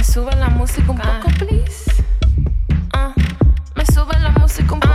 Me sube la música un poco, please. Ah, me sube la música un poco,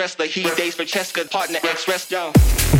wrestler. He dates Francesca, partner ex wrestler.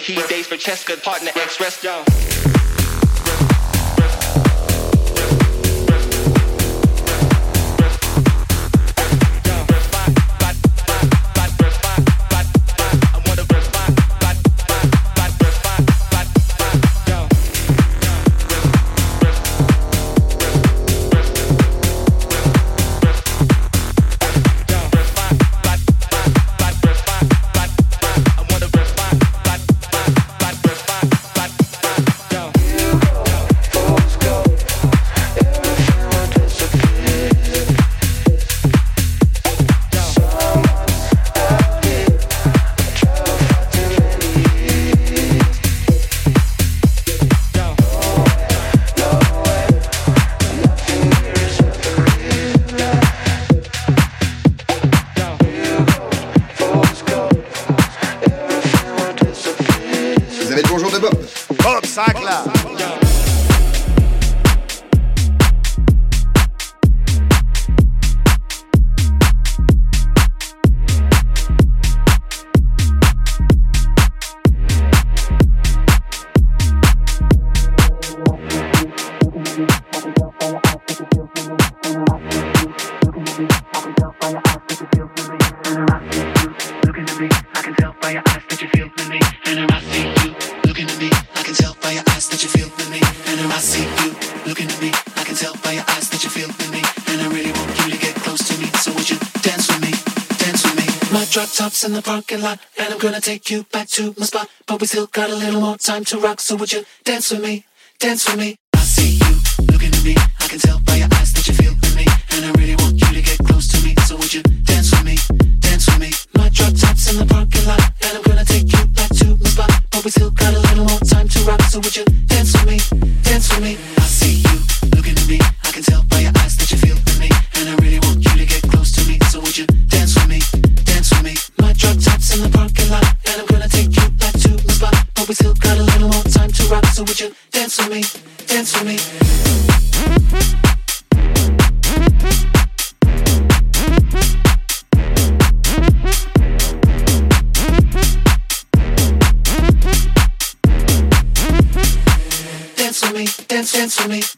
heat he dates for Cheska, partner, ex-rest. Bonjour de Bob. in the parking lot, and I'm gonna take you back to my spot. But we still got a little more time to rock, so would you dance with me? Dance with me. I see you looking at me. I can tell by your eyes that you feel for me, and I really want you to get close to me. So would you dance with me? Dance with me. My drop tops in the parking lot, and I'm gonna take you back to my spot. But we still got a little more time to rock, so would you dance with me? Dance with me. time to rock, so would you dance with me, dance with me? Dance with me, dance, dance with me.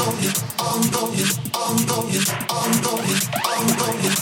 on you, on you, on you, on you, on you, on you.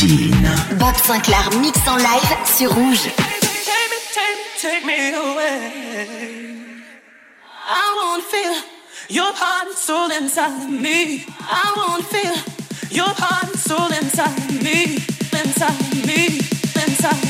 platine. Bob Sinclair mixe en live sur Rouge. Take me away. I won't feel your heart and soul inside me. I won't feel your heart and soul inside me. Inside me. Inside me.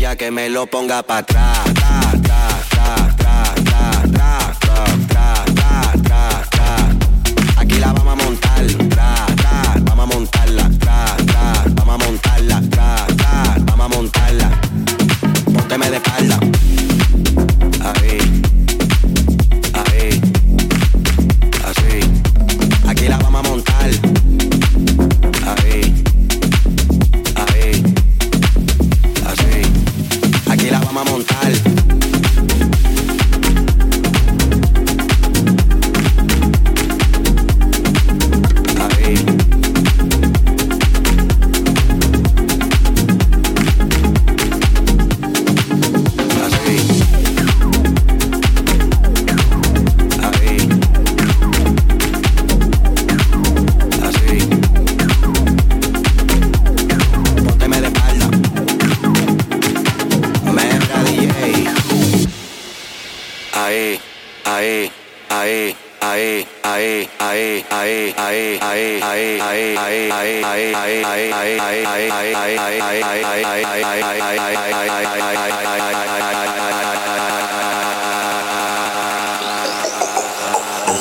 Que me lo ponga para atrás. Aquí la vamos a montar, vamos a montarla, vamos a montarla, vamos a montarla. De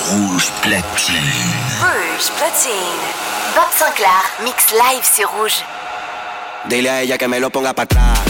Rouge platine. Rouge platine. Bob Sinclair, mix live sur rouge. Dile a ella que me lo ponga para atrás.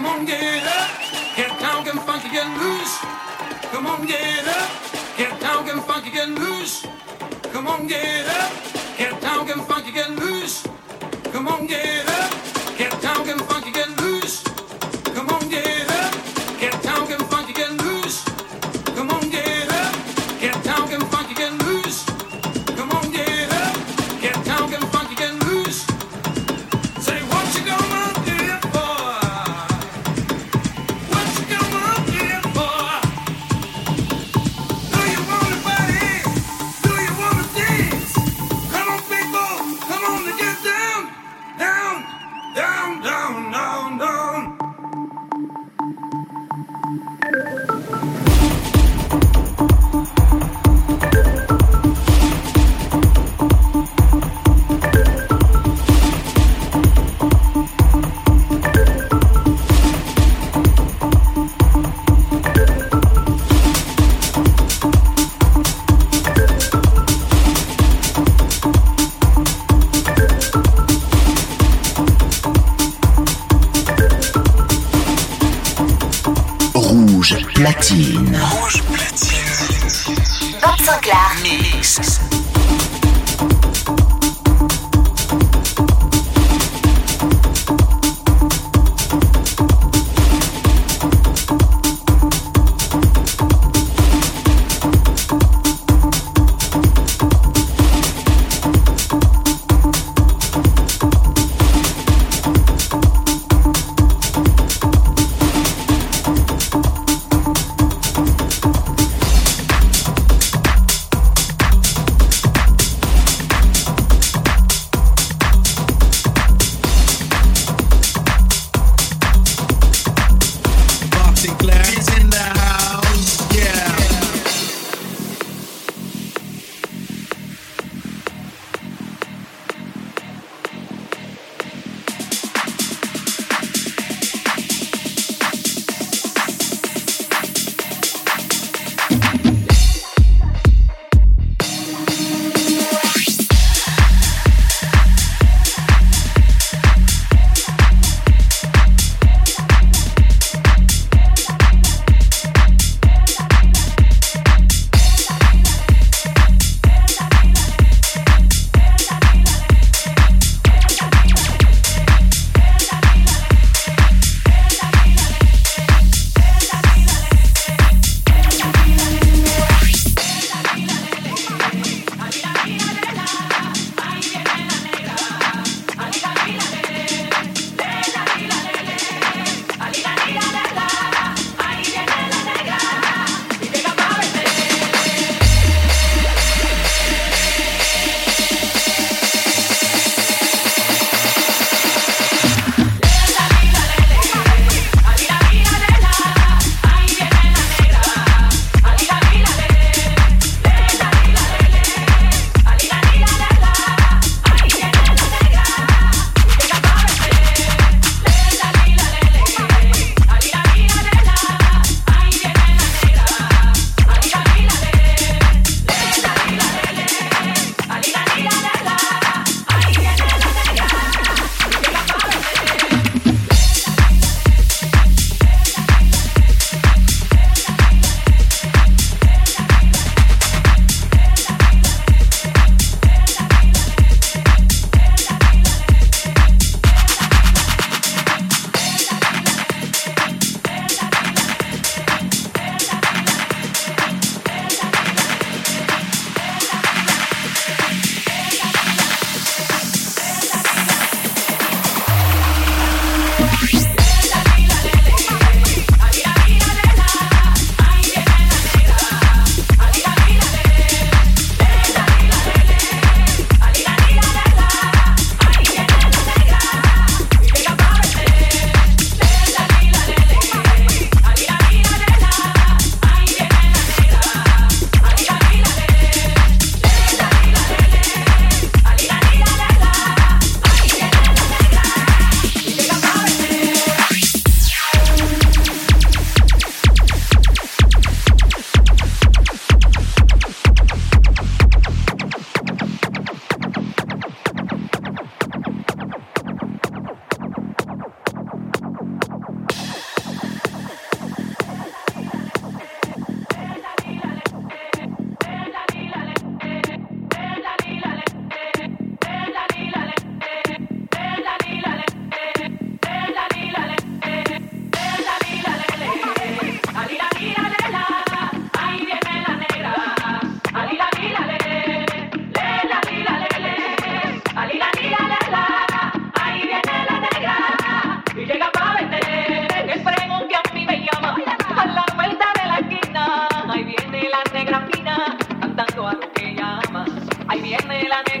Come on, get up. Get down, get funky, get loose. Come on, get up. Get down, get funky, get loose. Come on, get up. Get down, get funky, get loose. Come on, get up. Get down, get funky, get loose.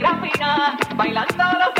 gasolina, bailando los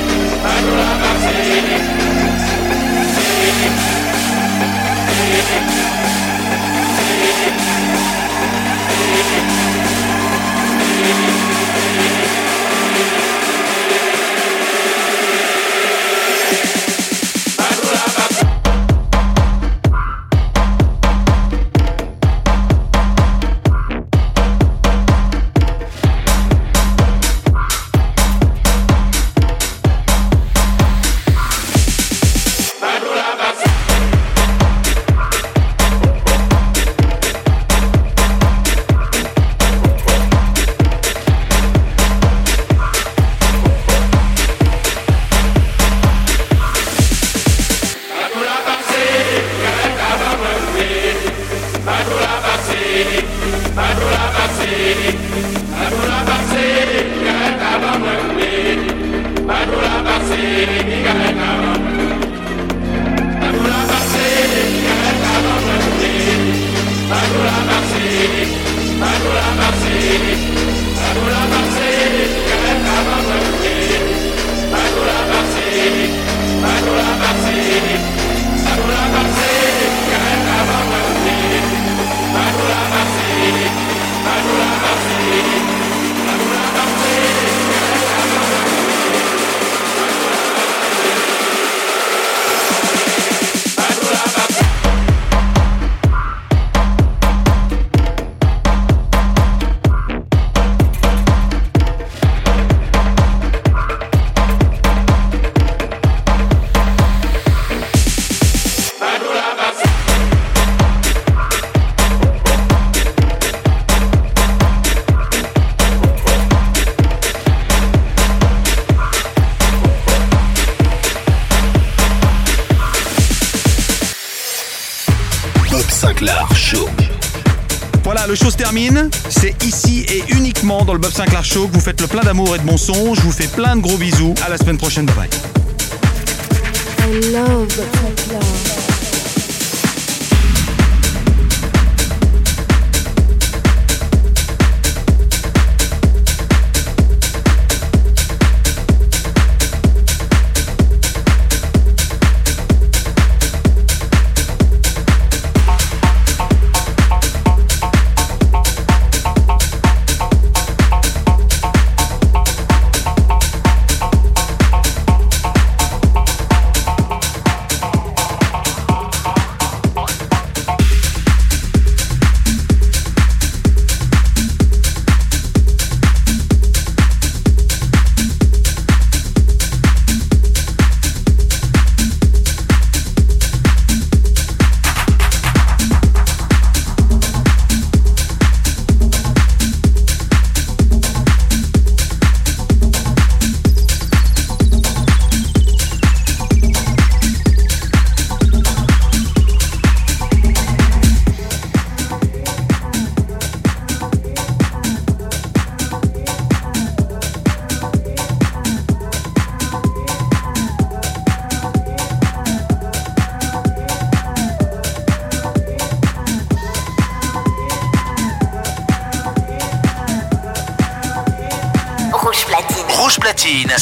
Vous faites le plein d'amour et de bon son. Je vous fais plein de gros bisous. À la semaine prochaine. Bye